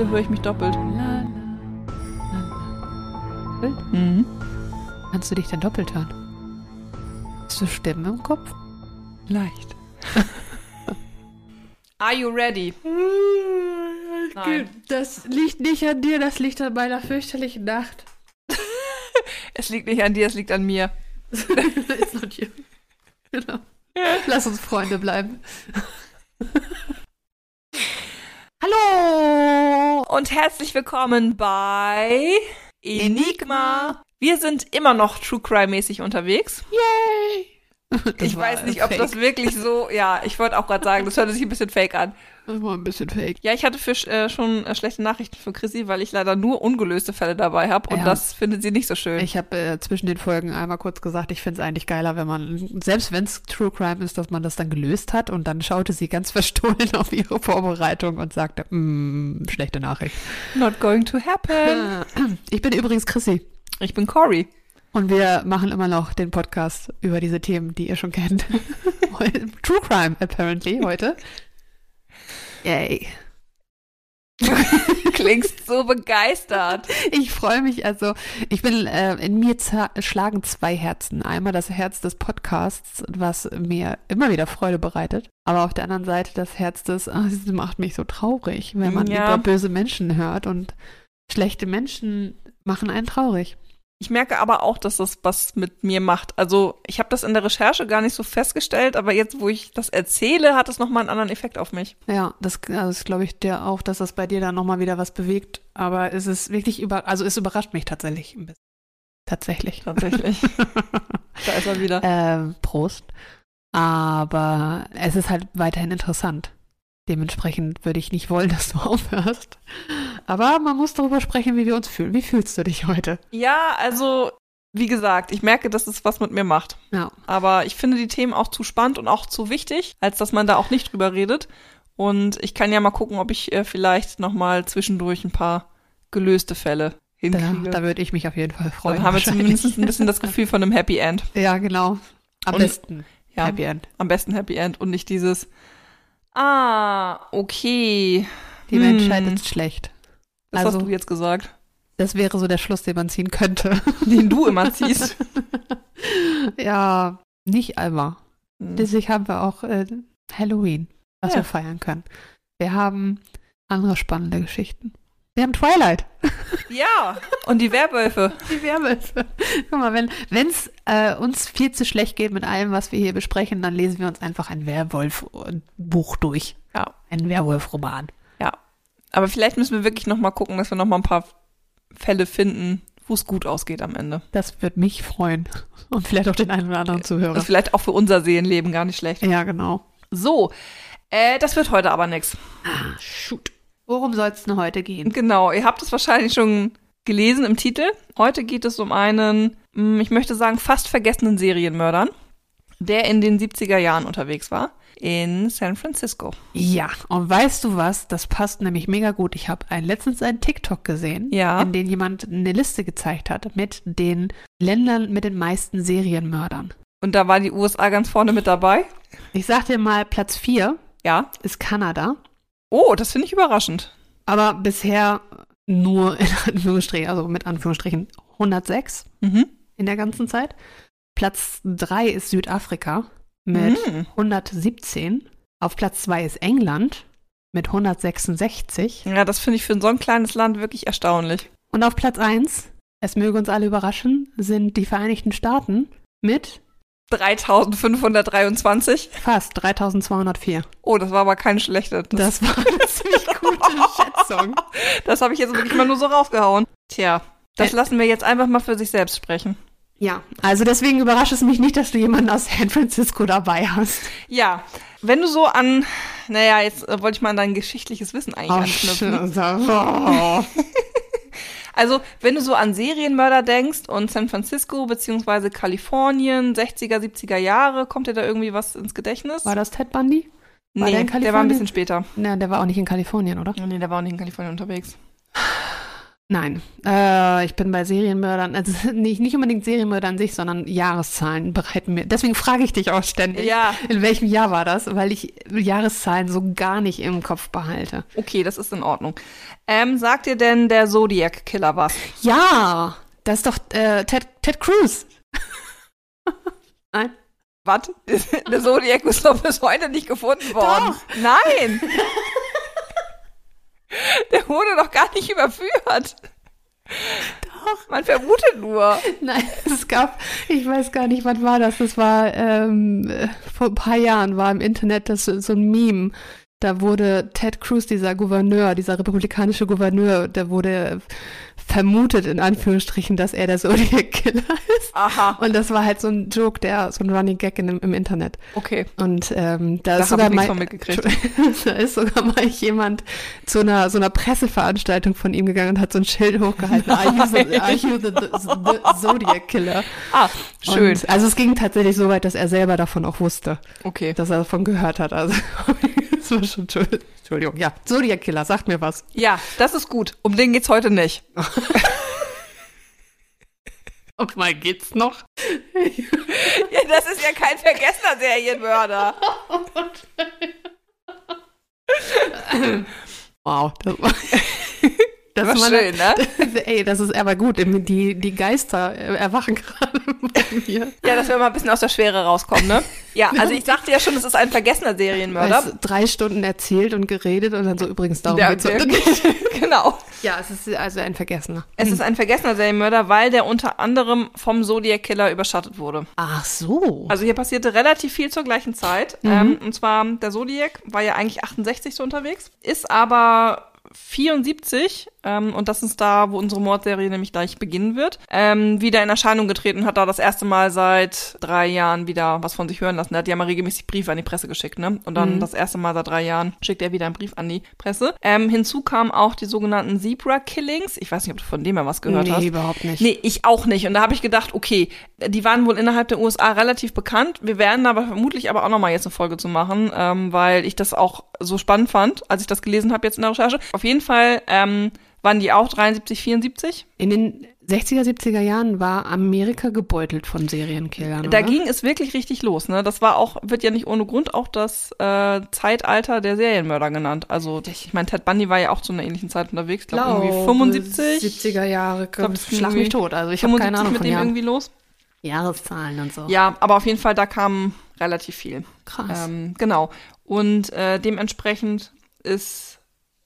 rede, höre ich mich doppelt. La, la, la. Mhm. Kannst du dich denn doppelt hören? Hast du Stimmen im Kopf? Leicht. Are you ready? Nein. Das liegt nicht an dir, das liegt an meiner fürchterlichen Nacht. Es liegt nicht an dir, es liegt an mir. Ist not you. Genau. Lass uns Freunde bleiben. Hallo! Und herzlich willkommen bei Enigma. Wir sind immer noch True Crime-mäßig unterwegs. Yay! Das ich weiß nicht, ob fake. das wirklich so. Ja, ich wollte auch gerade sagen, das hörte sich ein bisschen fake an. Das war ein bisschen fake. Ja, ich hatte für, äh, schon äh, schlechte Nachrichten für Chrissy, weil ich leider nur ungelöste Fälle dabei habe und Ja. das findet sie nicht so schön. Ich habe äh, zwischen den Folgen einmal kurz gesagt, ich finde es eigentlich geiler, wenn man, selbst wenn es True Crime ist, dass man das dann gelöst hat und dann schaute sie ganz verstohlen auf ihre Vorbereitung und sagte, mm, schlechte Nachricht. Not going to happen. Ich bin übrigens Chrissy Ich bin Cory. und wir machen immer noch den Podcast über diese Themen, die ihr schon kennt. True Crime, apparently, heute. Yay. Klingst so begeistert. Ich freue mich, also ich bin, äh, in mir schlagen zwei Herzen. Einmal das Herz des Podcasts, was mir immer wieder Freude bereitet, aber auf der anderen Seite das Herz des, ah, das macht mich so traurig, wenn man Ja. über böse Menschen hört und schlechte Menschen machen einen traurig. Ich merke aber auch, dass das was mit mir macht. Also ich habe das in der Recherche gar nicht so festgestellt, aber jetzt, wo ich das erzähle, hat es nochmal einen anderen Effekt auf mich. Ja, das, also das glaube ich dir auch, dass das bei dir dann nochmal wieder was bewegt, aber es ist wirklich über, also es überrascht mich tatsächlich ein bisschen. Tatsächlich. Tatsächlich. da ist er wieder. Ähm, Prost. Aber es ist halt weiterhin interessant. Dementsprechend würde ich nicht wollen, dass du aufhörst. Aber man muss darüber sprechen, wie wir uns fühlen. Wie fühlst du dich heute? Ja, also wie gesagt, ich merke, dass es was mit mir macht. Ja. Aber ich finde die Themen auch zu spannend und auch zu wichtig, als dass man da auch nicht drüber redet. Und ich kann ja mal gucken, ob ich äh, vielleicht nochmal zwischendurch ein paar gelöste Fälle Da, hinkriege. da würde ich mich auf jeden Fall freuen. Dann haben wir zumindest ein bisschen das Gefühl von einem Happy End. Ja, genau. Am Und- besten. Ja, Happy End. am besten Happy End und nicht dieses Ah, okay. Die Hm. Menschheit ist schlecht. Das also- hast du jetzt gesagt. Das wäre so der Schluss, den man ziehen könnte. Den du immer ziehst. ja, nicht einmal. Hm. Deswegen haben wir auch äh, Halloween, was Ja. wir feiern können. Wir haben andere spannende Geschichten. Wir haben Twilight. Ja, und die Werwölfe. Die Werwölfe. Guck mal, wenn es äh, uns viel zu schlecht geht mit allem, was wir hier besprechen, dann lesen wir uns einfach ein Werwolf-Buch durch. Ja. Ein Werwolf-Roman. Aber vielleicht müssen wir wirklich nochmal gucken, dass wir nochmal ein paar Fälle finden, wo es gut ausgeht am Ende. Das wird mich freuen. Und vielleicht auch den einen oder anderen Das Zuhörer. ist vielleicht auch für unser Seelenleben gar nicht schlecht. Ja, genau. So, äh, das wird heute aber nix. Ah, shoot. Worum soll es denn heute gehen? Genau, ihr habt es wahrscheinlich schon gelesen im Titel. Heute geht es um einen, mh, ich möchte sagen, fast vergessenen Serienmördern, der in den 70er Jahren unterwegs war. In San Francisco. Ja, und weißt du was? Das passt nämlich mega gut. Ich habe ein, letztens einen TikTok gesehen, Ja. in dem jemand eine Liste gezeigt hat mit den Ländern mit den meisten Serienmördern. Und da war die USA ganz vorne mit dabei. Ich sag dir mal, Platz 4 Ja. ist Kanada, Oh, das finde ich überraschend. aber bisher nur in Anführungsstrichen, also mit Anführungsstrichen 106 Mhm. in der ganzen Zeit. Platz 3 ist Südafrika mit Mhm. 117. Auf Platz 2 ist England mit 166. Ja, das finde ich für so ein kleines Land wirklich erstaunlich. Und auf Platz 1, es möge uns alle überraschen, sind die Vereinigten Staaten mit 3523. fast 3204. Oh, das war aber keine schlechte. Das, Das war eine ziemlich gute Schätzung. das habe ich jetzt wirklich mal nur so rausgehauen. Tja, das Ä- lassen wir jetzt einfach mal für sich selbst sprechen. Ja, also deswegen überrascht es mich nicht, dass du jemanden aus San Francisco dabei hast. Ja, wenn du so an, naja, jetzt äh, wollte ich mal an dein geschichtliches Wissen eigentlich anknüpfen. Also, wenn du so an Serienmörder denkst und San Francisco beziehungsweise Kalifornien, 60er, 70er Jahre, kommt dir da irgendwie was ins Gedächtnis? War das Ted Bundy? war nee, der der war ein bisschen später. Ja, der war auch nicht in Kalifornien, oder? Nee, der war auch nicht in Kalifornien unterwegs. Nein, äh, ich bin bei Serienmördern, also nicht, nicht unbedingt Serienmörder an sich, sondern Jahreszahlen bereiten mir. Deswegen frage ich dich auch ständig, Ja. in welchem Jahr war das, weil ich Jahreszahlen so gar nicht im Kopf behalte. Okay, das ist in Ordnung. Ähm, sagt dir denn der Zodiac Killer was? Ja, das ist doch äh, Ted, Ted Cruz. Nein? Was? Der Zodiac ist doch bis heute nicht gefunden worden. Nein! Der wurde doch gar nicht überführt. Doch. Man vermutet nur. Nein, es gab, ich weiß gar nicht, wann war das? Das war ähm, äh, vor ein paar Jahren war im Internet das so ein Meme. Da wurde Ted Cruz, dieser Gouverneur, dieser republikanische Gouverneur, der wurde vermutet, in Anführungsstrichen, dass er der Zodiac Killer ist. Aha. Und das war halt so ein Joke, der, so ein Running Gag in, im Internet. Okay. Und ähm, da, Da ist sogar mal, da ist sogar mal jemand zu einer so einer Presseveranstaltung von ihm gegangen und hat so ein Schild hochgehalten. Are you the, are you the, the, the Zodiac Killer? Ah, schön. Und, also es ging tatsächlich so weit, dass er selber davon auch wusste, Okay. dass er davon gehört hat. Also schon Entschuldigung. Ja, Zodiac Killer, sagt mir was. Ja, das ist gut. Um den geht's heute nicht. Und mal geht's noch? Ja, das ist ja kein vergessener Serienmörder. Wow, das war, das war schön, ne? Ey, das ist aber gut. Die, die Geister äh, erwachen gerade bei mir. Ja, dass wir mal ein bisschen aus der Schwere rauskommen, ne? Ja, also ich sagte ja schon, es ist ein vergessener Serienmörder. Weißt, du, drei Stunden erzählt und geredet und dann so übrigens darum Der, geht's genau. Ja, es ist also ein Vergessener. Es ist ein vergessener Serienmörder, weil der unter anderem vom Zodiac Killer überschattet wurde. Ach so. Also hier passierte relativ viel zur gleichen Zeit. Ähm, und zwar der Zodiac war ja eigentlich 68 so unterwegs, ist aber 74, ähm, und das ist da, wo unsere Mordserie nämlich gleich beginnen wird, ähm, wieder in Erscheinung getreten und hat da das erste Mal seit drei Jahren wieder was von sich hören lassen. Er hat ja mal regelmäßig Briefe an die Presse geschickt, ne? Und dann das erste Mal seit drei Jahren schickt er wieder einen Brief an die Presse. Ähm, hinzu kamen auch die sogenannten Zebra-Killings. Ich weiß nicht, ob du von dem mal was gehört nee, hast. überhaupt nicht. Nee, ich auch nicht. Und da habe ich gedacht, okay, die waren wohl innerhalb der USA relativ bekannt. Wir werden aber vermutlich aber auch nochmal jetzt eine Folge zu machen, ähm, weil ich das auch so spannend fand, als ich das gelesen habe jetzt in der Recherche. Auf jeden Fall ähm, waren die auch 73, 74. In den 60er, 70er Jahren war Amerika gebeutelt von Serienkillern. Da oder? ging es wirklich richtig los. Ne? Das war auch, wird ja nicht ohne Grund auch das äh, Zeitalter der Serienmörder genannt. Also ich meine, Ted Bundy war ja auch zu einer ähnlichen Zeit unterwegs. Ich glaube irgendwie 75. 70er Jahre. glaub, schlag mich tot. Also ich habe 75 keine Ahnung mit dem Jahren. irgendwie los. Jahreszahlen und so. Ja, aber auf jeden Fall, da kam relativ viel. Krass. Ähm, genau. Und äh, dementsprechend ist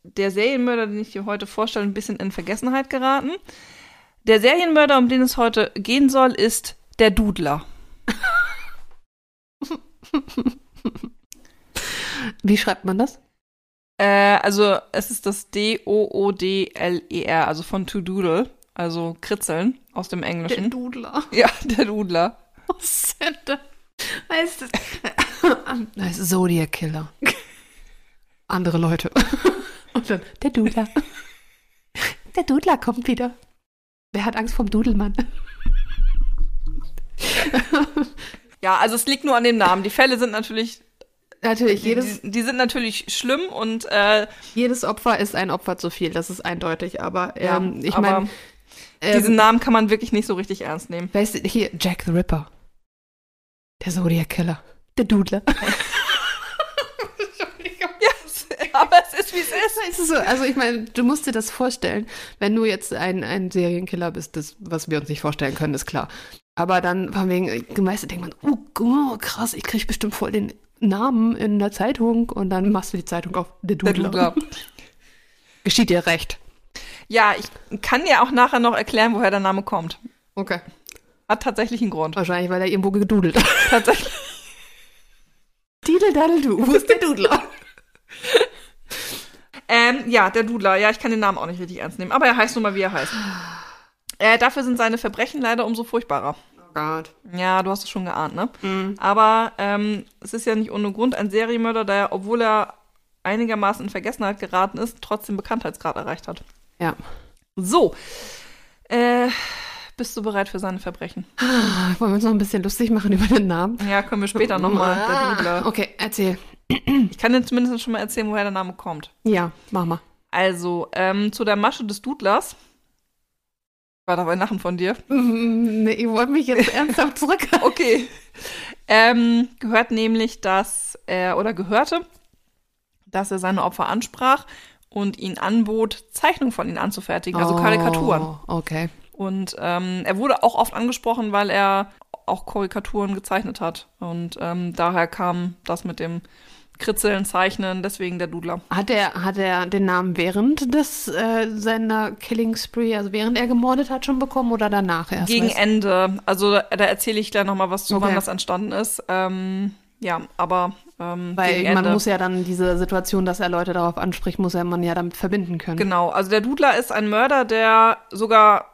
der Serienmörder, den ich dir heute vorstelle, ein bisschen in Vergessenheit geraten. Der Serienmörder, um den es heute gehen soll, ist der Dudler. Wie schreibt man das? Äh, also es ist das D-O-O-D-L-E-R, also von to doodle, also kritzeln aus dem Englischen. Dudler. ja, der Dudler. Was denn da? Heißt es? Das ist Zodiac Killer. Andere Leute. Und dann der Dudler. Der Dudler kommt wieder. Wer hat Angst vom Dudelmann? Ja, also es liegt nur an dem Namen. Die Fälle sind natürlich, Natürlich, die, jedes, die, die sind natürlich schlimm und äh, jedes Opfer ist ein Opfer zu viel, das ist eindeutig. Aber Ja, ähm, ich aber meine, diesen ähm, Namen kann man wirklich nicht so richtig ernst nehmen. weißt du, hier, Jack the Ripper. Der Zodiac Killer. Der Dudler. Ja, aber es ist wie es ist. Ist so, also ich meine, du musst dir das vorstellen, wenn du jetzt ein, ein Serienkiller bist, das, was wir uns nicht vorstellen können, ist klar. Aber dann von wegen, meistens denkt man, oh, oh krass, ich kriege bestimmt voll den Namen in der Zeitung und dann machst du die Zeitung auf, der Der Dudler. Dudler. Geschieht dir recht. Ja, ich kann dir auch nachher noch erklären, woher der Name kommt. Okay. Hat tatsächlich einen Grund. Wahrscheinlich, weil er irgendwo gedudelt hat. Tatsächlich. Didel daddel du, wo ist der Dudler? Ähm, ja, der Dudler. Ja, ich kann den Namen auch nicht richtig ernst nehmen. Aber er heißt nun mal, wie er heißt. Äh, dafür sind seine Verbrechen leider umso furchtbarer. Oh Gott. Ja, du hast es schon geahnt, ne? Aber ähm, es ist ja nicht ohne Grund ein Serienmörder, der, obwohl er einigermaßen in Vergessenheit geraten ist, trotzdem Bekanntheitsgrad erreicht hat. Ja. So. Äh, bist du bereit für seine Verbrechen? Wollen wir uns noch ein bisschen lustig machen über den Namen? Ja, können wir später nochmal. Der Dudler. Okay, erzähl. Ich kann dir zumindest schon mal erzählen, woher der Name kommt. Ja, mach mal. Also, ähm, zu der Masche des Dudlers War dabei Lachen von dir? Nee, ich wollte mich jetzt ernsthaft zurück. Okay. Ähm, gehört nämlich, dass er oder gehörte, dass er seine Opfer ansprach und ihnen anbot, Zeichnungen von ihnen anzufertigen, also Karikaturen. Oh, okay. Und ähm, er wurde auch oft angesprochen, weil er auch Karikaturen gezeichnet hat. Und ähm, daher kam das mit dem Kritzeln, Zeichnen, deswegen der Dudler. Hat er, hat er den Namen während des äh, seiner Killing Spree, also während er gemordet hat, schon bekommen oder danach erst? Gegen Weißt- Ende. Also da erzähle ich gleich nochmal was zu, Okay. wann das entstanden ist. Ähm, ja, aber ähm, Weil man Ende. muss ja dann diese Situation, dass er Leute darauf anspricht, muss er man ja damit verbinden können. Genau, also der Dudler ist ein Mörder, der sogar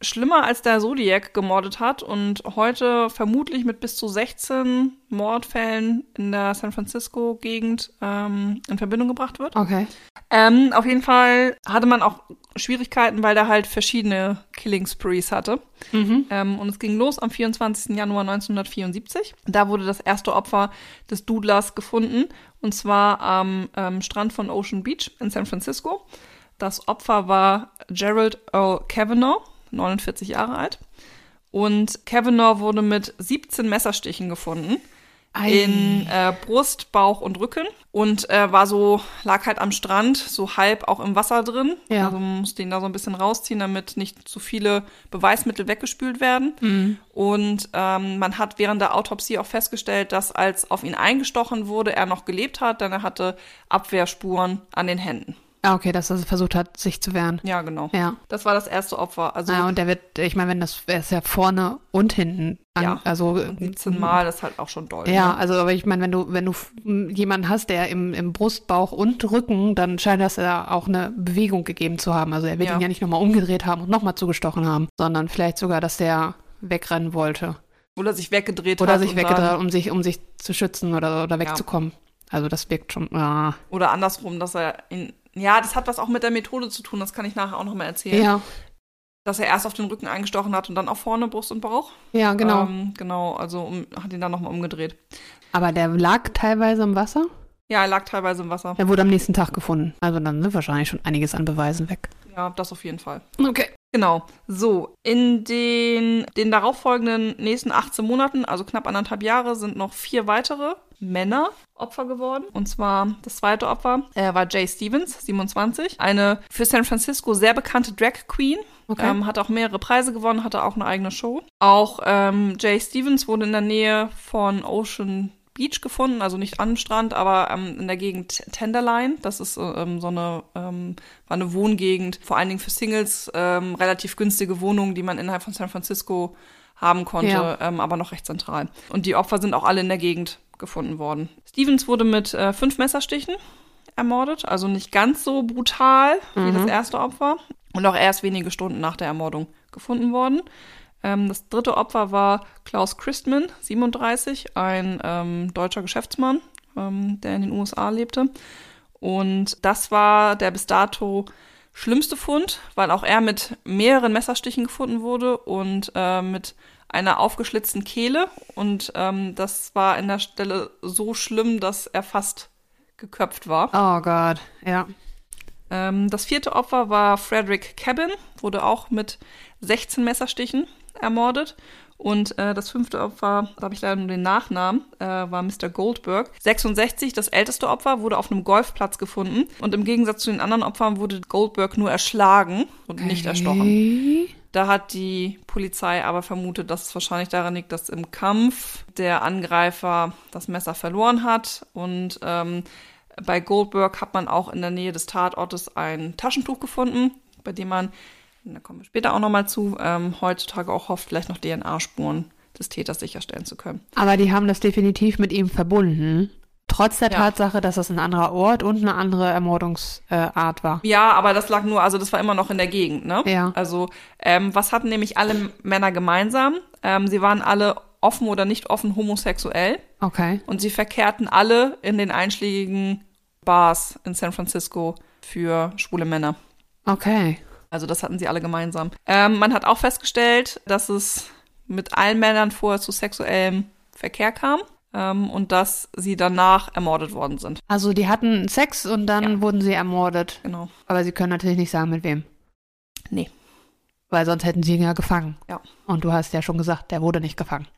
schlimmer als der Zodiac gemordet hat und heute vermutlich mit bis zu 16 Mordfällen in der San Francisco-Gegend ähm, in Verbindung gebracht wird. Okay. Ähm, auf jeden Fall hatte man auch Schwierigkeiten, weil der halt verschiedene Killing Sprees hatte. Mhm. Ähm, und es ging los am 24. Januar 1974. Da wurde das erste Opfer des Dudlers gefunden, und zwar am ähm, Strand von Ocean Beach in San Francisco. Das Opfer war Gerald Earl Kavanaugh, 49 Jahre alt. Und Kavanaugh wurde mit 17 Messerstichen gefunden in äh, Brust, Bauch und Rücken und äh, war so, lag halt am Strand, so halb auch im Wasser drin. Ja. Also man musste ihn da so ein bisschen rausziehen, damit nicht zu viele Beweismittel weggespült werden. Mhm. Und ähm, man hat während der Autopsie auch festgestellt, dass als auf ihn eingestochen wurde, er noch gelebt hat, denn er hatte Abwehrspuren an den Händen. Ah, okay, dass er versucht hat, sich zu wehren. Ja, genau. Ja. Das war das erste Opfer. Also Ja, und der wird, ich meine, wenn das, er ist ja vorne und hinten. An, Ja. Also, 17 Mal, das ist halt auch schon doll. Ja, Ne? also, aber ich meine, wenn du, wenn du jemanden hast, der im, im Brust, Bauch und Rücken, dann scheint das ja auch eine Bewegung gegeben zu haben. Also er wird Ja. ihn ja nicht nochmal umgedreht haben und nochmal zugestochen haben, sondern vielleicht sogar, dass der wegrennen wollte. Oder sich weggedreht Oder hat. sich und weggedreht, um sich, um sich zu schützen oder, oder wegzukommen. Also das wirkt schon. Ah. Oder andersrum, dass er ihn. Ja, das hat was auch mit der Methode zu tun, das kann ich nachher auch nochmal erzählen. Ja, Dass er erst auf den Rücken eingestochen hat und dann auch vorne Brust und Bauch. ja, genau. Ähm, genau, also um, hat ihn dann nochmal umgedreht. Aber der lag teilweise im Wasser. Ja, er lag teilweise im Wasser. Der wurde am nächsten Tag gefunden. Also dann sind wahrscheinlich schon einiges an Beweisen weg. Ja, das auf jeden Fall. Okay. Genau. So, in den, den darauffolgenden nächsten 18 Monaten, also knapp anderthalb Jahre, sind noch vier weitere Männer Opfer geworden. Und zwar das zweite Opfer äh, war Jay Stevens, 27. Eine für San Francisco sehr bekannte Drag Queen. Okay. Ähm, hat auch mehrere Preise gewonnen, hatte auch eine eigene Show. Auch ähm, Jay Stevens wurde in der Nähe von Ocean Beach gefunden, also nicht am Strand, aber ähm, in der Gegend Tenderloin. Das ist ähm, so eine, ähm, war eine Wohngegend, vor allen Dingen für Singles, ähm, relativ günstige Wohnungen, die man innerhalb von San Francisco haben konnte, Ja. ähm, aber noch recht zentral. Und die Opfer sind auch alle in der Gegend gefunden worden. Stevens wurde mit äh, fünf Messerstichen ermordet, also nicht ganz so brutal wie Mhm. das erste Opfer. Und auch erst wenige Stunden nach der Ermordung gefunden worden. Ähm, das dritte Opfer war Klaus Christman, 37, ein ähm, deutscher Geschäftsmann, ähm, der in den USA lebte. Und das war der bis dato schlimmste Fund, weil auch er mit mehreren Messerstichen gefunden wurde und äh, mit einer aufgeschlitzten Kehle. Und ähm, das war in der Stelle so schlimm, dass er fast geköpft war. Oh Gott, ja. Ähm, das vierte Opfer war Frederick Cabin, wurde auch mit 16 Messerstichen ermordet. Und äh, das fünfte Opfer, da habe ich leider nur den Nachnamen, äh, war Mr. Goldberg. 66, das älteste Opfer, wurde auf einem Golfplatz gefunden. Und im Gegensatz zu den anderen Opfern wurde Goldberg nur erschlagen und nicht erstochen. Da hat die Polizei aber vermutet, dass es wahrscheinlich daran liegt, dass im Kampf der Angreifer das Messer verloren hat. Und ähm, bei Goldberg hat man auch in der Nähe des Tatortes ein Taschentuch gefunden, bei dem man, da kommen wir später auch nochmal zu, ähm, heutzutage auch hofft, vielleicht noch DNA-Spuren des Täters sicherstellen zu können. Aber die haben das definitiv mit ihm verbunden. Trotz der Ja. Tatsache, dass das ein anderer Ort und eine andere Ermordungsart war. Ja, aber das lag nur, also das war immer noch in der Gegend, ne? Ja. Also, ähm, was hatten nämlich alle Männer gemeinsam? Ähm, sie waren alle offen oder nicht offen homosexuell. Okay. Und sie verkehrten alle in den einschlägigen Bars in San Francisco für schwule Männer. Okay. Also das hatten sie alle gemeinsam. Ähm, man hat auch festgestellt, dass es mit allen Männern vorher zu sexuellem Verkehr kam ähm, und dass sie danach ermordet worden sind. Also die hatten Sex und dann Ja. wurden sie ermordet. Genau. Aber sie können natürlich nicht sagen, mit wem. Nee. Weil sonst hätten sie ihn ja gefangen. Ja. Und du hast ja schon gesagt, der wurde nicht gefangen.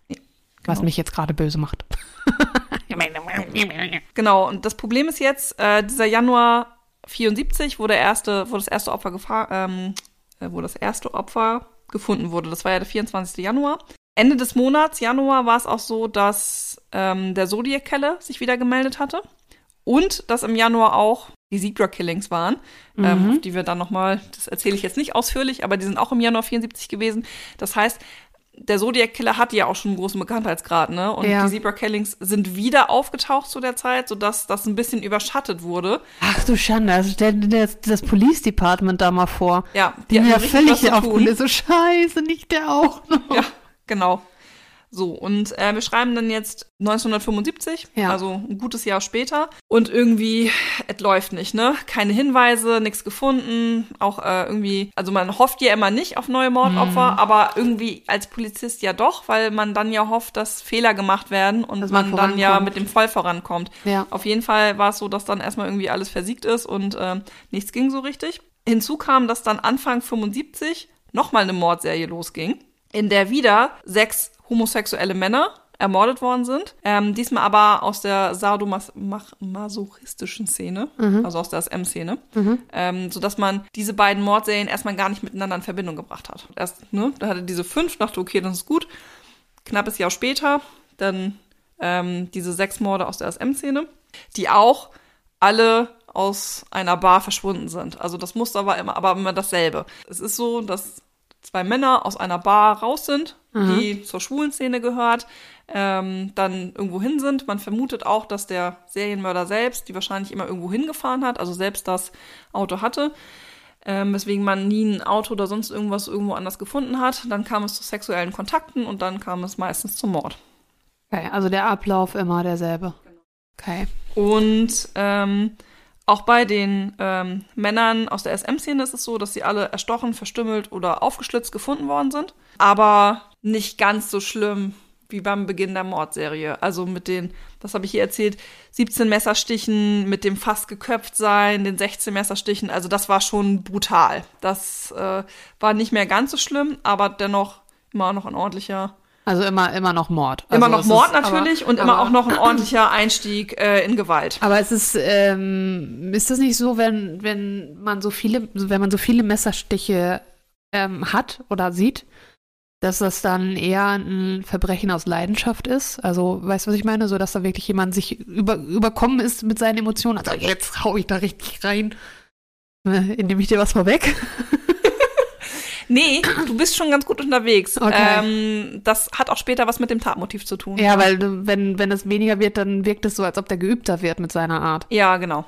Was genau. mich jetzt gerade böse macht. Genau, und das Problem ist jetzt, äh, dieser Januar 74, wo der erste, wo das erste Opfer gefahr, ähm, äh, wo das erste Opfer gefunden wurde. Das war ja der 24. Januar. Ende des Monats, Januar, war es auch so, dass ähm, der Zodiac-Kelle sich wieder gemeldet hatte. Und dass im Januar auch die Zebra-Killings waren, ähm, Mhm. auf die wir dann nochmal, das erzähle ich jetzt nicht ausführlich, aber die sind auch im Januar 74 gewesen. Das heißt, der Zodiac-Killer hatte ja auch schon einen großen Bekanntheitsgrad, ne? Und Ja. die Zebra-Killings sind wieder aufgetaucht zu der Zeit, sodass das ein bisschen überschattet wurde. Ach du Schande, also stell dir das, Police Department da mal vor. Ja, Die hatten sind ja völlig auf scheiße, nicht der auch noch. Ja, genau. So, und äh, wir schreiben dann jetzt 1975, Ja. also ein gutes Jahr später. Und irgendwie, es läuft nicht, ne? Keine Hinweise, nichts gefunden. Auch äh, irgendwie, also man hofft ja immer nicht auf neue Mordopfer, Mhm. aber irgendwie als Polizist ja doch, weil man dann ja hofft, dass Fehler gemacht werden und Dass man man dann ja mit dem Fall vorankommt. Ja. Auf jeden Fall war es so, dass dann erstmal irgendwie alles versiegt ist und ähm, nichts ging so richtig. Hinzu kam, dass dann Anfang 75 nochmal eine Mordserie losging, in der wieder sechs homosexuelle Männer ermordet worden sind. Ähm, diesmal aber aus der sadomasochistischen Szene, also aus der SM-Szene, ähm, sodass man diese beiden Mordserien erstmal gar nicht miteinander in Verbindung gebracht hat. Erst, ne, da hatte diese fünf, dachte, okay, das ist gut. Knappes Jahr später, dann ähm, diese sechs Morde aus der SM-Szene, die auch alle aus einer Bar verschwunden sind. Also das Muster war immer, aber immer dasselbe. Es ist so, dass zwei Männer aus einer Bar raus sind, die zur schwulen Szene gehört, ähm, dann irgendwo hin sind. Man vermutet auch, dass der Serienmörder selbst die wahrscheinlich immer irgendwo hingefahren hat, also selbst das Auto hatte. Ähm, weswegen man nie ein Auto oder sonst irgendwas irgendwo anders gefunden hat. Dann kam es zu sexuellen Kontakten und dann kam es meistens zum Mord. Okay, also der Ablauf immer derselbe. Okay. Und ähm, auch bei den ähm, Männern aus der SM-Szene ist es so, dass sie alle erstochen, verstümmelt oder aufgeschlitzt gefunden worden sind. Aber nicht ganz so schlimm wie beim Beginn der Mordserie. Also mit den, das habe ich hier erzählt, 17 Messerstichen, mit dem fast geköpft sein, den 16 Messerstichen. Also das war schon brutal. Das äh, war nicht mehr ganz so schlimm, aber dennoch immer noch ein ordentlicher Also immer, immer noch Mord. Immer also noch es Mord ist- aber- natürlich und immer aber- auch noch ein ordentlicher Einstieg äh, in Gewalt. Aber es ist, ähm, ist das nicht so, wenn, wenn man so viele, wenn man so viele Messerstiche ähm, hat oder sieht, dass das dann eher ein Verbrechen aus Leidenschaft ist? Also, weißt du, was ich meine? So, dass da wirklich jemand sich über, überkommen ist mit seinen Emotionen. Also, jetzt hau ich da richtig rein. Äh, Indem ich dir was vorweg. Nee, du bist schon ganz gut unterwegs. Okay. Ähm, das hat auch später was mit dem Tatmotiv zu tun. Ja, weil du- wenn, wenn es weniger wird, dann wirkt es so, als ob der geübter wird mit seiner Art. Ja, genau.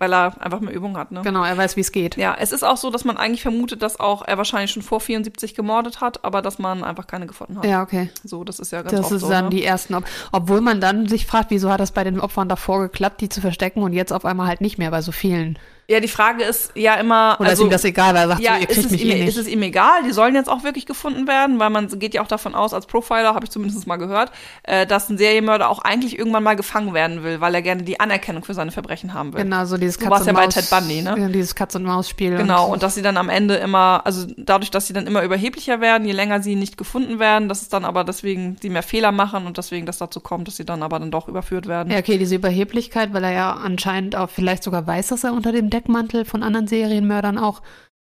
Weil er einfach mehr Übung hat, ne? Genau, er weiß, wie es geht. Ja, es ist auch so, dass man eigentlich vermutet, dass auch er wahrscheinlich schon vor 74 gemordet hat, aber dass man einfach keine gefunden hat. Ja, okay. So, das ist ja ganz Das ist so. dann ne? die ersten, ob, obwohl man dann sich fragt, wieso hat das bei den Opfern davor geklappt, die zu verstecken und jetzt auf einmal halt nicht mehr bei so vielen. Ja, die Frage ist ja immer. Oder also, ist ihm das egal, weil er sagt, ja, so, ihr ist kriegt es, mich ihm, eh nicht. ist es ihm egal? Die sollen jetzt auch wirklich gefunden werden, weil man geht ja auch davon aus, als Profiler, habe ich zumindest mal gehört, äh, dass ein Serienmörder auch eigentlich irgendwann mal gefangen werden will, weil er gerne die Anerkennung für seine Verbrechen haben will. genau, so dieses Du Katz warst und ja bei Maus, Ted Bundy, ne? Ja, dieses Katz und Maus Spiel. Genau, und dass sie dann am Ende immer, also dadurch, dass sie dann immer überheblicher werden, je länger sie nicht gefunden werden, dass es dann aber deswegen sie mehr Fehler machen und deswegen das dazu kommt, dass sie dann aber dann doch überführt werden. ja, okay, diese Überheblichkeit, weil er ja anscheinend auch vielleicht sogar weiß, dass er unter dem Deckmantel von anderen Serienmördern auch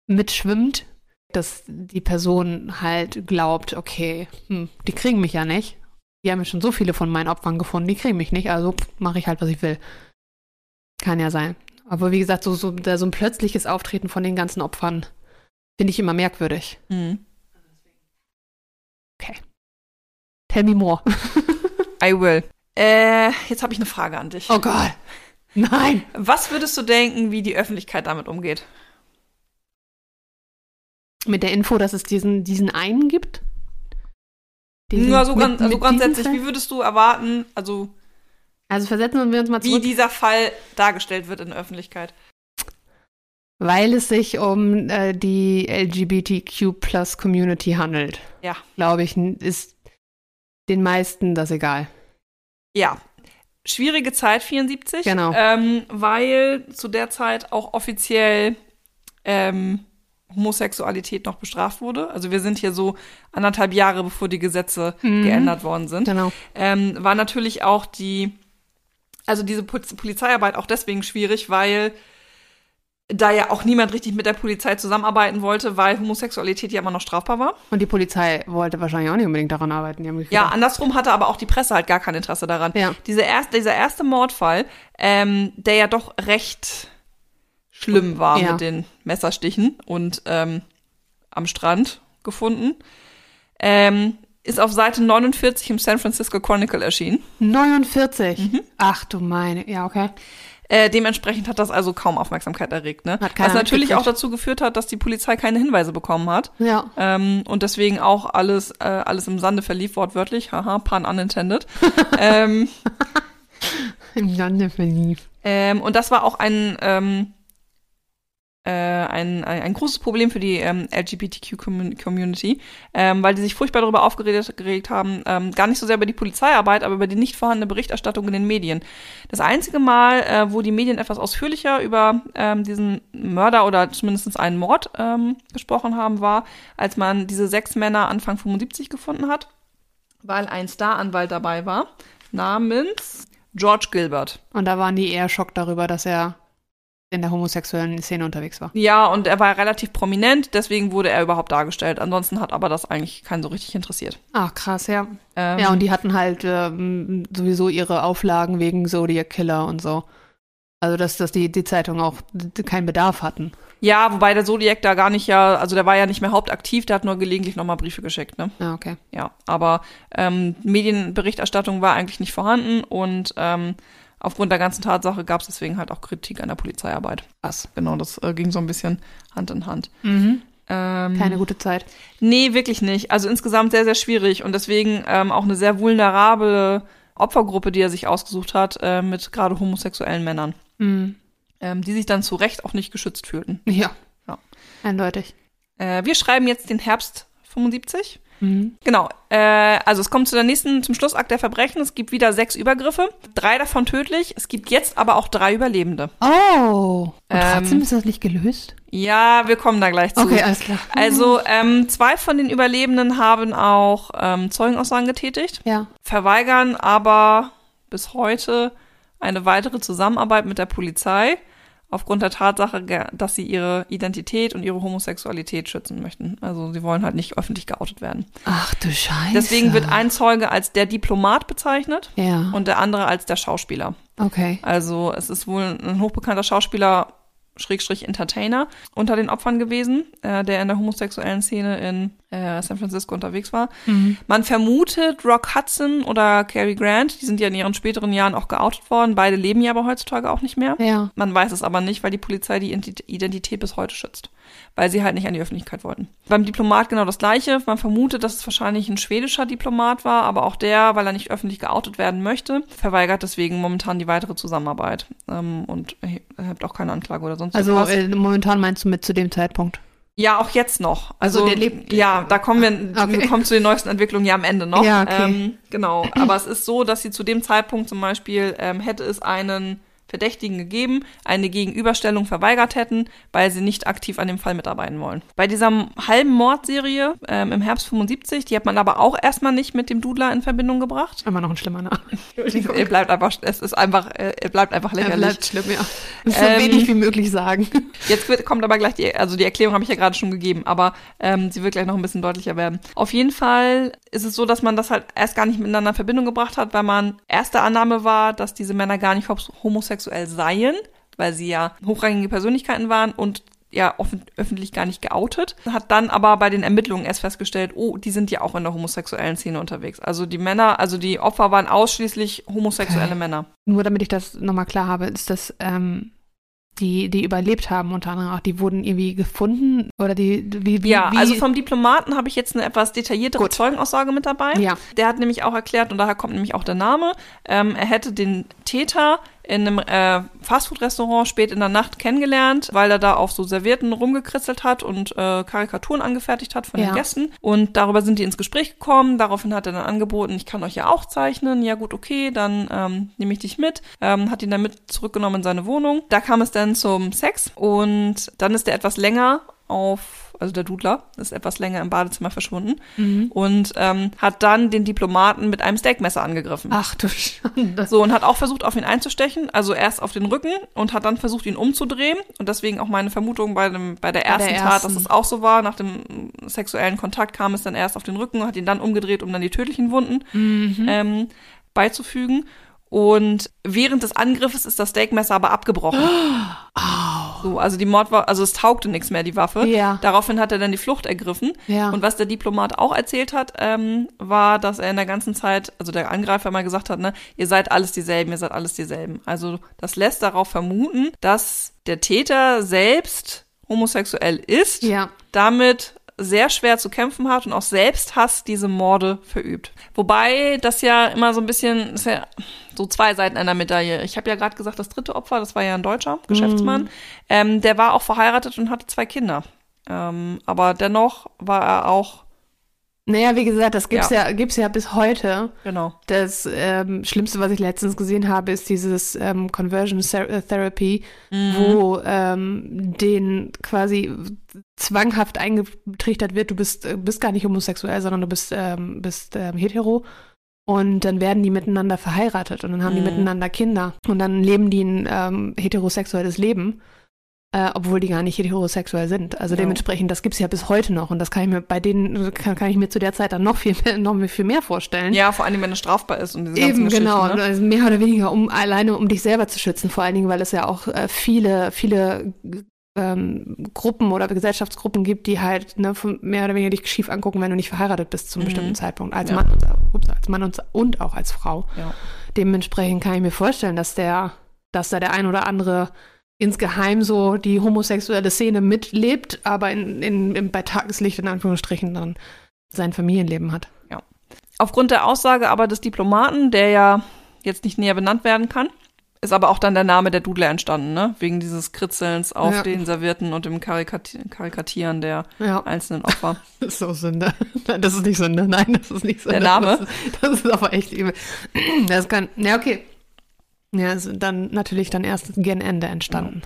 mitschwimmt, dass die Person halt glaubt, okay, hm, die kriegen mich ja nicht. Die haben ja schon so viele von meinen Opfern gefunden, die kriegen mich nicht, also mache ich halt, was ich will. Kann ja sein. Aber wie gesagt, so, so, so ein plötzliches Auftreten von den ganzen Opfern finde ich immer merkwürdig. Mhm. Tell me more. I will. Äh, jetzt habe ich eine Frage an dich. Oh Gott. Nein. Was würdest du denken, wie die Öffentlichkeit damit umgeht? Mit der Info, dass es diesen, diesen einen gibt? Diesen- Nur so, mit- ganz, also grundsätzlich, wie würdest du erwarten, also Also versetzen wir uns mal wie zurück, dieser Fall dargestellt wird in der Öffentlichkeit? weil es sich um äh, die LGBTQ plus Community handelt. Ja. Glaube ich, ist den meisten das egal. Ja. Schwierige Zeit, 74. Genau. Ähm, weil zu der Zeit auch offiziell ähm, Homosexualität noch bestraft wurde. Also wir sind hier so anderthalb Jahre, bevor die Gesetze Mhm. geändert worden sind. Genau. Ähm, war natürlich auch die, also diese Pol- Polizeiarbeit auch deswegen schwierig, weil da ja auch niemand richtig mit der Polizei zusammenarbeiten wollte, weil Homosexualität ja immer noch strafbar war. Und die Polizei wollte wahrscheinlich auch nicht unbedingt daran arbeiten. Die haben sich Ja, andersrum hatte aber auch die Presse halt gar kein Interesse daran. Ja. Diese erste, dieser erste Mordfall, ähm, der ja doch recht schlimm war Ja. mit den Messerstichen und ähm, am Strand gefunden, ähm, ist auf Seite 49 im San Francisco Chronicle erschienen. 49. Mhm. Ach du meine. Ja, okay. Äh, dementsprechend hat das also kaum Aufmerksamkeit erregt. Ne? Hat Was natürlich auch dazu geführt hat, dass die Polizei keine Hinweise bekommen hat. Ja. Ähm, und deswegen auch alles, äh, alles im Sande verlief, wortwörtlich. Haha, pun unintended. ähm, Im Lande verlief. ähm, und das war auch ein, ähm, äh, ein, ein, ein großes Problem für die ähm, LGBTQ-Community, ähm, weil die sich furchtbar darüber aufgeregt geregt haben, ähm, gar nicht so sehr über die Polizeiarbeit, aber über die nicht vorhandene Berichterstattung in den Medien. Das einzige Mal, äh, wo die Medien etwas ausführlicher über ähm, diesen Mörder oder zumindest einen Mord ähm, gesprochen haben, war, als man diese sechs Männer Anfang 75 gefunden hat, weil ein Staranwalt dabei war, namens George Gilbert. Und da waren die eher schockt darüber, dass er in der homosexuellen Szene unterwegs war. Ja, und er war relativ prominent, deswegen wurde er überhaupt dargestellt. Ansonsten hat aber das eigentlich keinen so richtig interessiert. Ach, krass, ja. Ähm, Ja, und die hatten halt ähm, sowieso ihre Auflagen wegen Zodiac Killer und so. Also, dass, dass die, die Zeitung auch keinen Bedarf hatten. ja, wobei der Zodiac da gar nicht ja, also der war ja nicht mehr hauptaktiv, der hat nur gelegentlich nochmal Briefe geschickt, ne? Ja, okay. Ja, aber ähm, Medienberichterstattung war eigentlich nicht vorhanden und ähm, aufgrund der ganzen Tatsache gab es deswegen halt auch Kritik an der Polizeiarbeit. Was? Genau, das äh, ging so ein bisschen Hand in Hand. Mhm. Ähm, Keine gute Zeit. Nee, wirklich nicht. Also insgesamt sehr, sehr schwierig und deswegen ähm, auch eine sehr vulnerable Opfergruppe, die er sich ausgesucht hat, äh, mit gerade homosexuellen Männern, Mhm. ähm, die sich dann zu Recht auch nicht geschützt fühlten. Ja. Ja. Eindeutig. Äh, wir schreiben jetzt den Herbst 75. Mhm. Genau. Äh, also es kommt zu der nächsten, zum Schlussakt der Verbrechen. Es gibt wieder sechs Übergriffe, drei davon tödlich. Es gibt jetzt aber auch drei Überlebende. Oh. Und Ähm, trotzdem ist das nicht gelöst? Ja, wir kommen da gleich zu. Okay, alles klar. Also ähm, zwei von den Überlebenden haben auch ähm, Zeugenaussagen getätigt. Ja. verweigern aber bis heute eine weitere Zusammenarbeit mit der Polizei aufgrund der Tatsache, dass sie ihre Identität und ihre Homosexualität schützen möchten. Also sie wollen halt nicht öffentlich geoutet werden. Ach du Scheiße. Deswegen wird ein Zeuge als der Diplomat bezeichnet Ja. und der andere als der Schauspieler. Okay. Also es ist wohl ein hochbekannter Schauspieler, Schrägstrich Entertainer, unter den Opfern gewesen, äh, der in der homosexuellen Szene in äh, San Francisco unterwegs war. Mhm. Man vermutet Rock Hudson oder Cary Grant, die sind ja in ihren späteren Jahren auch geoutet worden. Beide leben ja aber heutzutage auch nicht mehr. Ja. Man weiß es aber nicht, weil die Polizei die Ident- Identität bis heute schützt. Weil sie halt nicht an die Öffentlichkeit wollten. Beim Diplomat genau das Gleiche. Man vermutet, dass es wahrscheinlich ein schwedischer Diplomat war, aber auch der, weil er nicht öffentlich geoutet werden möchte, verweigert deswegen momentan die weitere Zusammenarbeit. Ähm, und erhebt auch keine Anklage oder sonst Also was. äh, momentan meinst du mit zu dem Zeitpunkt? Ja, auch jetzt noch. Also, Also der lebt- ja, da kommen wir, Okay. wir kommen zu den neuesten Entwicklungen ja am Ende noch. Ja, okay. Ähm, genau. Aber es ist so, dass sie zu dem Zeitpunkt zum Beispiel ähm, hätte es einen Verdächtigen gegeben, eine Gegenüberstellung verweigert hätten, weil sie nicht aktiv an dem Fall mitarbeiten wollen. Bei dieser halben Mordserie ähm, im Herbst 75, die hat man aber auch erstmal nicht mit dem Dudler in Verbindung gebracht. Immer noch ein schlimmer Name. Er bleibt einfach, es ist einfach, er bleibt einfach Er lächerlich. bleibt schlimm, ja. So Ähm, wenig wie möglich sagen. Jetzt wird, kommt aber gleich die, also die Erklärung habe ich ja gerade schon gegeben, aber ähm, sie wird gleich noch ein bisschen deutlicher werden. Auf jeden Fall ist es so, dass man das halt erst gar nicht miteinander in Verbindung gebracht hat, weil man erste Annahme war, dass diese Männer gar nicht hom- homosexuell seien, weil sie ja hochrangige Persönlichkeiten waren und ja offen, öffentlich gar nicht geoutet. Hat dann aber bei den Ermittlungen erst festgestellt, oh, die sind ja auch in der homosexuellen Szene unterwegs. Also die Männer, also die Opfer waren ausschließlich homosexuelle Okay. Männer. Nur damit ich das nochmal klar habe, ist das, ähm, die, die überlebt haben, unter anderem auch, die wurden irgendwie gefunden oder die, wie, wie, ja, wie, also vom Diplomaten habe ich jetzt eine etwas detailliertere Gut. Zeugenaussage mit dabei. ja, Der hat nämlich auch erklärt, und daher kommt nämlich auch der Name, ähm, er hätte den Täter in einem äh, Fastfood-Restaurant spät in der Nacht kennengelernt, weil er da auf so Servierten rumgekritzelt hat und äh, Karikaturen angefertigt hat von Ja. den Gästen. Und darüber sind die ins Gespräch gekommen. Daraufhin hat er dann angeboten, ich kann euch ja auch zeichnen. Ja gut, okay, dann ähm, nehme ich dich mit. Ähm, hat ihn dann mit zurückgenommen in seine Wohnung. Da kam es dann zum Sex und dann ist er etwas länger auf, also der Dudler ist etwas länger im Badezimmer verschwunden und ähm, hat dann den Diplomaten mit einem Steakmesser angegriffen. Ach du Schande. So, und hat auch versucht, auf ihn einzustechen, also erst auf den Rücken und hat dann versucht, ihn umzudrehen. Und deswegen auch meine Vermutung bei, dem, bei der ersten der Tat, dass ersten. es auch so war. Nach dem sexuellen Kontakt kam es dann erst auf den Rücken und hat ihn dann umgedreht, um dann die tödlichen Wunden ähm, beizufügen. Und während des Angriffes ist das Steakmesser aber abgebrochen. So, also die Mordwaffe, also es taugte nichts mehr, die Waffe. Ja. Daraufhin hat er dann die Flucht ergriffen. Ja. Und was der Diplomat auch erzählt hat, ähm, war, dass er in der ganzen Zeit, also der Angreifer mal gesagt hat, ne, ihr seid alles dieselben, ihr seid alles dieselben. Also das lässt darauf vermuten, dass der Täter selbst homosexuell ist, Ja. damit sehr schwer zu kämpfen hat und auch Selbsthass diese Morde verübt. Wobei das ja immer so ein bisschen, ist ja so zwei Seiten einer Medaille. Ich habe ja gerade gesagt, das dritte Opfer, das war ja ein deutscher Geschäftsmann, ähm, der war auch verheiratet und hatte zwei Kinder. Ähm, aber dennoch war er auch, Naja, wie gesagt, das gibt's Ja. ja, gibt's ja bis heute. genau, Das ähm, Schlimmste, was ich letztens gesehen habe, ist dieses ähm, Conversion äh, Therapy, wo ähm, den quasi zwanghaft eingetrichtert wird, du bist, äh, bist gar nicht homosexuell, sondern du bist, ähm, bist ähm, hetero. Und dann werden die miteinander verheiratet und dann haben die Mhm. miteinander Kinder. Und dann leben die ein ähm, heterosexuelles Leben, äh, obwohl die gar nicht heterosexuell sind. Also Ja. dementsprechend, das gibt's ja bis heute noch. Und das kann ich mir bei denen, kann, kann ich mir zu der Zeit dann noch viel mehr, noch viel mehr vorstellen. Ja, vor allem, wenn es strafbar ist und diese Eben, genau. Ne? Also mehr oder weniger, um alleine um dich selber zu schützen, vor allen Dingen, weil es ja auch äh, viele, viele ähm, Gruppen oder Gesellschaftsgruppen gibt, die halt ne, mehr oder weniger dich schief angucken, wenn du nicht verheiratet bist zu einem Mhm. bestimmten Zeitpunkt. Als Ja. Mann, und, ups, als Mann und, und auch als Frau. Ja. Dementsprechend kann ich mir vorstellen, dass der, dass da der ein oder andere insgeheim so die homosexuelle Szene mitlebt, aber in, in, in, bei Tageslicht in Anführungsstrichen dann sein Familienleben hat. Aufgrund der Aussage aber des Diplomaten, der ja jetzt nicht näher benannt werden kann, ist aber auch dann der Name der Dudler entstanden, ne? Wegen dieses Kritzelns auf Ja. den Servierten und dem Karikati Karikatieren der Ja. einzelnen Opfer. Das ist so Sünde. Nein, das ist nicht Sünde. Nein, das ist nicht Sünde. Der Name? Das ist, das ist aber echt übel. Das kann, ja, okay. Ja, ist dann natürlich dann erst gegen Ende entstanden.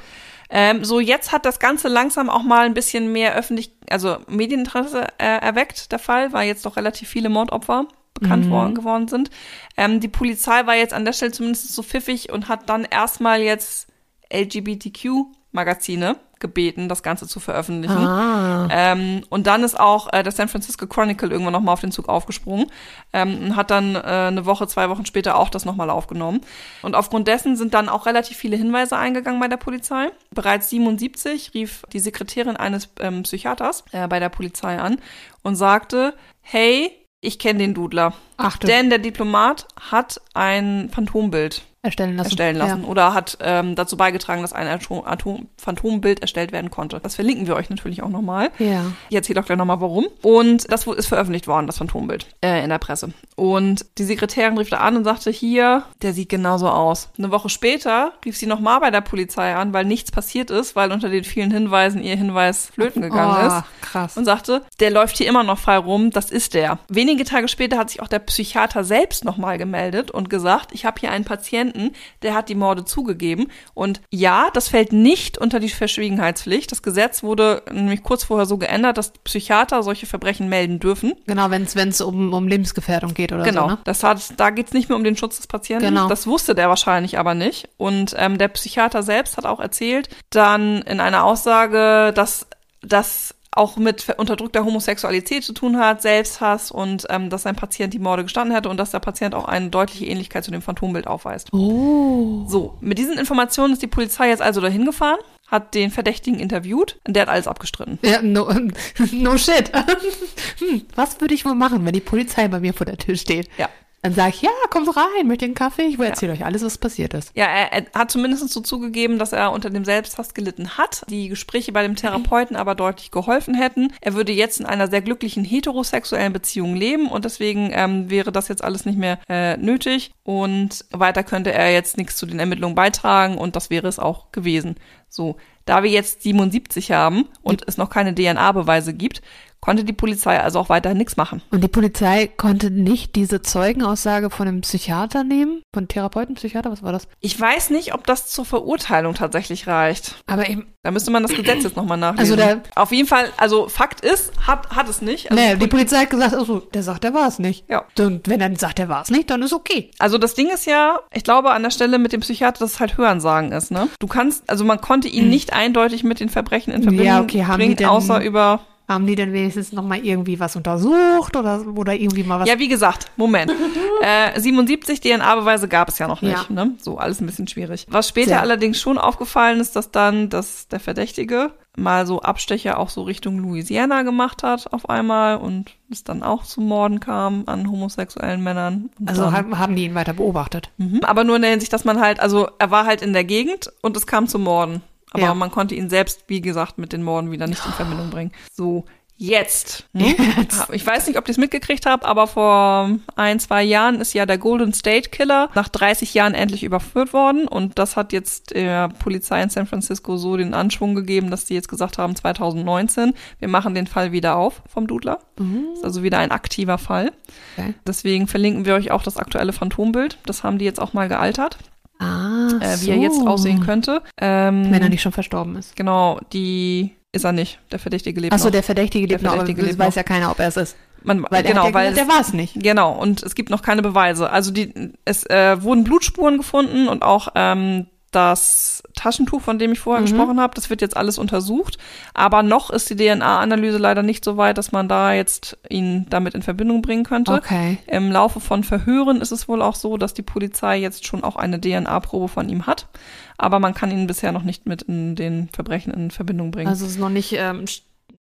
Ähm, so, jetzt hat das Ganze langsam auch mal ein bisschen mehr öffentlich, also Medieninteresse äh, erweckt, der Fall, weil jetzt doch relativ viele Mordopfer bekannt Mhm. worden, geworden sind. Ähm, die Polizei war jetzt an der Stelle zumindest so pfiffig und hat dann erstmal jetzt LGBTQ-Magazine gebeten, das Ganze zu veröffentlichen. Ah. Ähm, und dann ist auch äh, der San Francisco Chronicle irgendwann nochmal auf den Zug aufgesprungen ähm, und hat dann äh, eine Woche, zwei Wochen später auch das nochmal aufgenommen. Und aufgrund dessen sind dann auch relativ viele Hinweise eingegangen bei der Polizei. Bereits 77 rief die Sekretärin eines ähm, Psychiaters äh, bei der Polizei an und sagte, hey, ich kenne den Dudler. Ach du, Denn der Diplomat hat ein Phantombild erstellen lassen. erstellen lassen oder hat ähm, dazu beigetragen, dass ein Atom Atom Phantombild erstellt werden konnte. Das verlinken wir euch natürlich auch nochmal. Ja. ja. Ich erzähle auch gleich nochmal warum. Und das ist veröffentlicht worden, das Phantombild, äh, in der Presse. Und die Sekretärin rief da an und sagte, hier, der sieht genauso aus. Eine Woche später rief sie nochmal bei der Polizei an, weil nichts passiert ist, weil unter den vielen Hinweisen ihr Hinweis flöten gegangen oh, ist. krass. Und sagte, der läuft hier immer noch frei rum, das ist der. Wenige Tage später hat sich auch der Psychiater selbst nochmal gemeldet und gesagt, ich habe hier einen Patienten, der hat die Morde zugegeben. Und ja, das fällt nicht unter die Verschwiegenheitspflicht. Das Gesetz wurde nämlich kurz vorher so geändert, dass Psychiater solche Verbrechen melden dürfen. Genau, wenn es um, um Lebensgefährdung geht oder Genau. so, ne? Das hat, da geht's nicht mehr um den Schutz des Patienten. Genau. Das wusste der wahrscheinlich aber nicht. Und ähm, der Psychiater selbst hat auch erzählt, dann in einer Aussage, dass das auch mit unterdrückter Homosexualität zu tun hat, Selbsthass und ähm, dass sein Patient die Morde gestanden hätte und dass der Patient auch eine deutliche Ähnlichkeit zu dem Phantombild aufweist. Oh. So, mit diesen Informationen ist die Polizei jetzt also dahin gefahren, hat den Verdächtigen interviewt und der hat alles abgestritten. Ja, no, no shit. hm, was würde ich wohl machen, wenn die Polizei bei mir vor der Tür steht? Ja. Dann sage ich, ja, kommt rein, möchtet ihr einen Kaffee? Ich erzähle euch alles, was passiert ist. Ja, er, er hat zumindest so zugegeben, dass er unter dem Selbsthass gelitten hat, die Gespräche bei dem Therapeuten aber deutlich geholfen hätten. Er würde jetzt in einer sehr glücklichen heterosexuellen Beziehung leben und deswegen ähm, wäre das jetzt alles nicht mehr äh, nötig und weiter könnte er jetzt nichts zu den Ermittlungen beitragen und das wäre es auch gewesen. So, da wir jetzt 77 haben und es noch keine DNA-Beweise gibt, konnte die Polizei also auch weiterhin nichts machen. Und die Polizei konnte nicht diese Zeugenaussage von einem Psychiater nehmen? Von Therapeuten, Psychiater, was war das? Ich weiß nicht, ob das zur Verurteilung tatsächlich reicht. Aber eben, Da müsste man das Gesetz jetzt nochmal nachlesen. Also da- Auf jeden Fall, also Fakt ist, hat, hat es nicht. Also nee, die die Poli- Polizei hat gesagt, also, der sagt, der war es nicht. Ja. Und wenn er sagt, der war es nicht, dann ist okay. Also das Ding ist ja, ich glaube an der Stelle mit dem Psychiater, dass es halt Hörensagen ist, ne? Du kannst, also man konnte ihn nicht eindeutig mit den Verbrechen in Verbindung Hm. Ja, okay, bringen, außer über Haben die denn wenigstens noch mal irgendwie was untersucht oder, oder irgendwie mal was? Ja, wie gesagt, Moment. äh, 77 DNA-Beweise gab es ja noch nicht. Ja. Ne? So, alles ein bisschen schwierig. Was später Sehr. allerdings schon aufgefallen ist, dass dann dass der Verdächtige mal so Abstecher auch so Richtung Louisiana gemacht hat auf einmal und es dann auch zu Morden kam an homosexuellen Männern. Und also dann, haben, haben die ihn weiter beobachtet. mhm. Aber nur in der Hinsicht, dass man halt, also er war halt in der Gegend und es kam zu Morden. Aber Ja. man konnte ihn selbst, wie gesagt, mit den Morden wieder nicht in Verbindung bringen. So, jetzt. Hm? Jetzt. Ich weiß nicht, ob ihr es mitgekriegt habt, aber vor ein, zwei Jahren ist ja der Golden State Killer nach 30 Jahren endlich überführt worden. Und das hat jetzt der Polizei in San Francisco so den Anschwung gegeben, dass die jetzt gesagt haben, 2019, wir machen den Fall wieder auf vom Dudler. Ist also wieder ein aktiver Fall. Okay. Deswegen verlinken wir euch auch das aktuelle Phantombild. Das haben die jetzt auch mal gealtert, Ah, äh, wie so. er jetzt aussehen könnte. Ähm, Wenn er nicht schon verstorben ist. Genau, die ist er nicht. Der Verdächtige lebt Achso, noch. der Verdächtige lebt noch, aber Verdächtige es lebt weiß noch. ja keiner, ob er es ist. Man, Weil genau, er ja weil gesagt, es, der war es nicht. Genau, und es gibt noch keine Beweise. Also die, es äh, wurden Blutspuren gefunden und auch ähm, das Taschentuch, von dem ich vorher Mhm. gesprochen habe, das wird jetzt alles untersucht. Aber noch ist die DNA-Analyse leider nicht so weit, dass man da jetzt ihn damit in Verbindung bringen könnte. Okay. Im Laufe von Verhören ist es wohl auch so, dass die Polizei jetzt schon auch eine DNA-Probe von ihm hat. Aber man kann ihn bisher noch nicht mit in den Verbrechen in Verbindung bringen. Also es ist noch nicht ähm,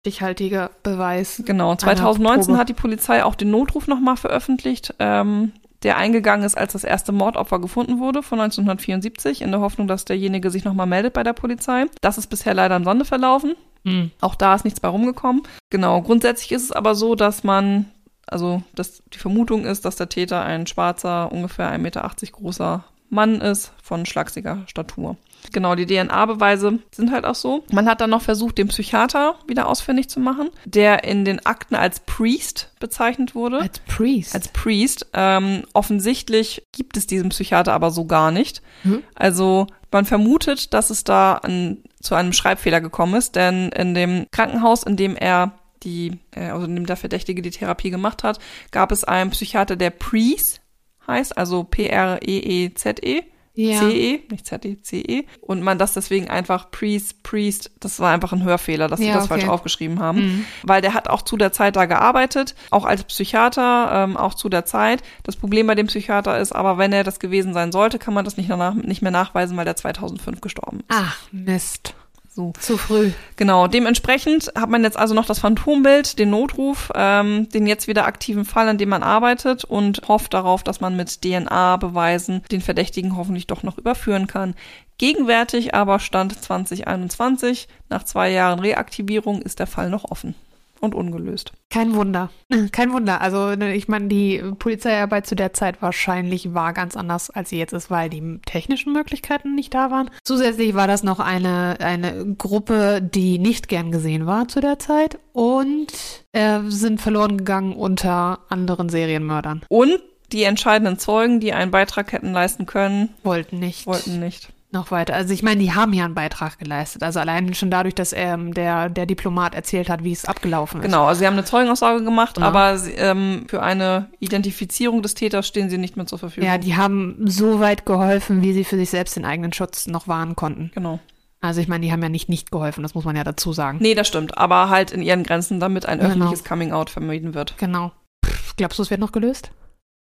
stichhaltiger Beweis. Genau, Einer 2019 Probe. hat die Polizei auch den Notruf nochmal veröffentlicht, ähm, der eingegangen ist, als das erste Mordopfer gefunden wurde von 1974, in der Hoffnung, dass derjenige sich nochmal meldet bei der Polizei. Das ist bisher leider im Sande verlaufen. Hm. Auch da ist nichts bei rumgekommen. Genau, grundsätzlich ist es aber so, dass man, also dass die Vermutung ist, dass der Täter ein schwarzer, ungefähr 1,80 Meter großer Mann ist, von schlagsiger Statur. Genau, die DNA-Beweise sind halt auch so. Man hat dann noch versucht, den Psychiater wieder ausfindig zu machen, der in den Akten als Priest bezeichnet wurde. Als Priest. Als Priest. Ähm, offensichtlich gibt es diesen Psychiater aber so gar nicht. Hm? Also man vermutet, dass es da an, zu einem Schreibfehler gekommen ist, denn in dem Krankenhaus, in dem er die, äh, also in dem der Verdächtige die Therapie gemacht hat, gab es einen Psychiater, der Priest heißt, also P-R-E-E-Z-E. ja. C-E, nicht Z-E, C-E. Und man das deswegen einfach Priest, Priest, das war einfach ein Hörfehler, dass sie Ja, das okay. falsch aufgeschrieben haben. Mhm. Weil der hat auch zu der Zeit da gearbeitet, auch als Psychiater, ähm, auch zu der Zeit. Das Problem bei dem Psychiater ist aber, wenn er das gewesen sein sollte, kann man das nicht, danach, nicht mehr nachweisen, weil der 2005 gestorben ist. Ach, Mist. So. Zu früh. Genau, dementsprechend hat man jetzt also noch das Phantombild, den Notruf, ähm, den jetzt wieder aktiven Fall, an dem man arbeitet und hofft darauf, dass man mit DNA-Beweisen den Verdächtigen hoffentlich doch noch überführen kann. Gegenwärtig aber Stand 2021, nach zwei Jahren Reaktivierung, ist der Fall noch offen und ungelöst. Kein Wunder. Kein Wunder. Also ne, ich meine, die Polizeiarbeit zu der Zeit wahrscheinlich war ganz anders, als sie jetzt ist, weil die technischen Möglichkeiten nicht da waren. Zusätzlich war das noch eine, eine Gruppe, die nicht gern gesehen war zu der Zeit und äh, sind verloren gegangen unter anderen Serienmördern. Und die entscheidenden Zeugen, die einen Beitrag hätten leisten können, Wollten nicht. wollten nicht. Noch weiter. Also ich meine, die haben ja einen Beitrag geleistet. Also allein schon dadurch, dass ähm, der, der Diplomat erzählt hat, wie es abgelaufen ist. Genau, also sie haben eine Zeugenaussage gemacht, Ja. aber sie, ähm, für eine Identifizierung des Täters stehen sie nicht mehr zur Verfügung. Ja, die haben so weit geholfen, wie sie für sich selbst den eigenen Schutz noch wahren konnten. genau. Also ich meine, die haben ja nicht nicht geholfen, das muss man ja dazu sagen. Nee, das stimmt, aber halt in ihren Grenzen, damit ein Genau. öffentliches Coming-out vermieden wird. Genau. Pff, glaubst du, es wird noch gelöst?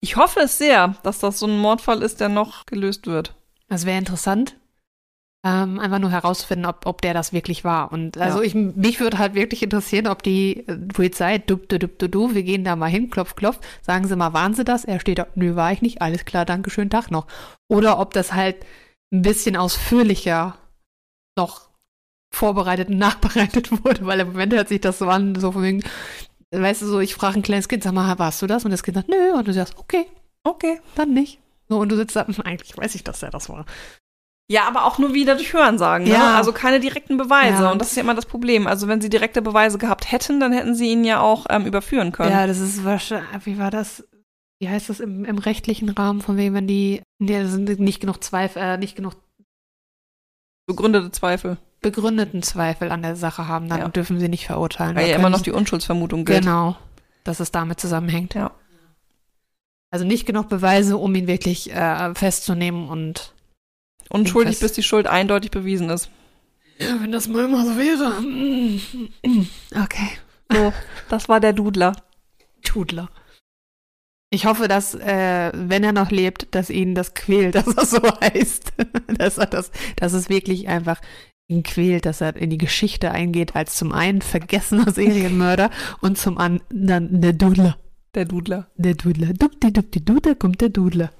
Ich hoffe es sehr, dass das so ein Mordfall ist, der noch gelöst wird. Das wäre interessant. Ähm, einfach nur herausfinden, ob, ob der das wirklich war. Und also Ja. ich, mich würde halt wirklich interessieren, ob die äh, Polizei, du, du, du, du, du, wir gehen da mal hin, klopf, klopf, sagen sie mal, waren sie das? Er steht da, nö, war ich nicht, alles klar, danke, schönen Tag noch. Oder ob das halt ein bisschen ausführlicher noch vorbereitet und nachbereitet wurde, weil im Moment hört sich das so an, so von wegen, weißt du, so, ich frage ein kleines Kind, sag mal, warst du das? Und das Kind sagt, nö, und du sagst, okay, Okay. dann nicht. So, und du sitzt da, eigentlich weiß ich, dass er das war. Ja, aber auch nur wieder durch Hörensagen. Ne? Ja. Also keine direkten Beweise. Ja. Und das ist ja immer das Problem. Also wenn sie direkte Beweise gehabt hätten, dann hätten sie ihn ja auch ähm, überführen können. Ja, das ist wahrscheinlich, wie war das? Wie heißt das im, im rechtlichen Rahmen, von wem, wenn die, nee, das sind nicht genug Zweifel, äh, nicht genug Begründete Zweifel. begründeten Zweifel an der Sache haben, dann Ja. dürfen sie nicht verurteilen. Weil ja immer noch die Unschuldsvermutung gilt. Genau, dass es damit zusammenhängt. Ja. Also nicht genug Beweise, um ihn wirklich äh, festzunehmen und Unschuldig, bis die Schuld eindeutig bewiesen ist. ja, wenn das mal immer so wäre. Okay. So, das war der Dudler. Tudler. Ich hoffe, dass, äh, wenn er noch lebt, dass ihn das quält, dass er so heißt. dass, er das, dass es wirklich einfach ihn quält, dass er in die Geschichte eingeht als zum einen vergessener Serienmörder und zum anderen der Dudler. Der Dudler. Der Dudler. Dupti, dupti, du, da kommt der Dudler.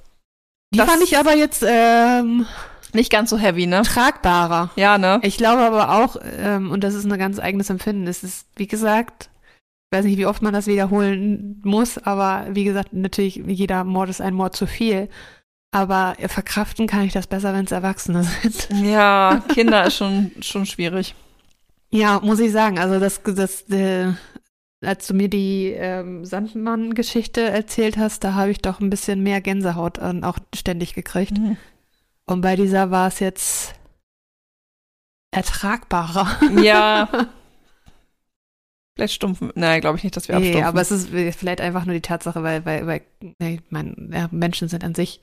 Die Das- fand ich aber jetzt ähm, Nicht ganz so heavy, ne? tragbarer. Ja, ne? Ich glaube aber auch, ähm, und das ist ein ganz eigenes Empfinden, es ist, wie gesagt, ich weiß nicht, wie oft man das wiederholen muss, aber wie gesagt, natürlich, jeder Mord ist ein Mord zu viel. Aber verkraften kann ich das besser, wenn es Erwachsene sind. Ja, Kinder ist schon, schon schwierig. Ja, muss ich sagen. Also das, das äh, als du mir die ähm, Sandmann-Geschichte erzählt hast, da habe ich doch ein bisschen mehr Gänsehaut äh, auch ständig gekriegt. Und bei dieser war es jetzt ertragbarer. Ja. Vielleicht stumpfen. Nein, glaube ich nicht, dass wir Nee, abstumpfen. aber es ist vielleicht einfach nur die Tatsache, weil, weil, weil ich mein, ja, Menschen sind an sich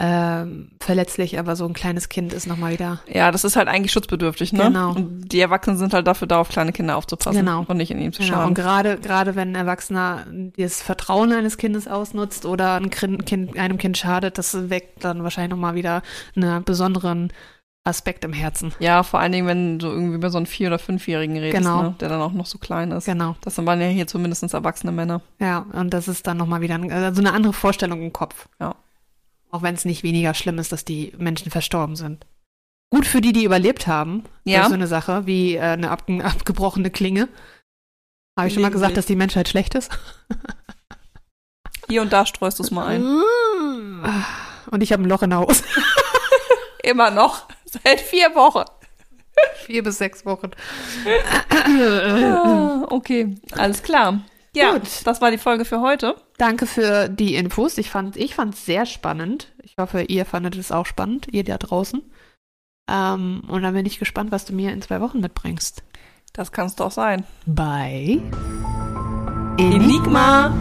ähm, verletzlich, aber so ein kleines Kind ist nochmal wieder. ja, das ist halt eigentlich schutzbedürftig, ne? Genau. Und die Erwachsenen sind halt dafür da, auf kleine Kinder aufzupassen Genau. und nicht in ihnen zu Genau. Und schaden. gerade, gerade wenn ein Erwachsener das Vertrauen eines Kindes ausnutzt oder ein kind, kind, einem Kind schadet, das weckt dann wahrscheinlich nochmal wieder einen besonderen Aspekt im Herzen. Ja, vor allen Dingen, wenn du irgendwie über so einen Vier- oder Fünfjährigen redest, Genau. ne? der dann auch noch so klein ist. Genau. Das waren ja hier zumindest erwachsene Männer. Ja, und das ist dann nochmal wieder ein, also eine andere Vorstellung im Kopf. Ja. Auch wenn es nicht weniger schlimm ist, dass die Menschen verstorben sind. Gut für die, die überlebt haben. Das Ja. ist so eine Sache wie äh, eine ab, abgebrochene Klinge. Habe ich schon mal gesagt, dass die Menschheit schlecht ist? Hier und da streust du es mal ein. Und ich habe ein Loch in der Hose. Immer noch. Seit vier Wochen. Vier bis sechs Wochen. Ah, okay, alles klar. Ja, Gut. das war die Folge für heute. Danke für die Infos. Ich fand ich fand's sehr spannend. Ich hoffe, ihr fandet es auch spannend, ihr da draußen. Ähm, und dann bin ich gespannt, was du mir in zwei Wochen mitbringst. Das kann es doch sein. Bei Enigma.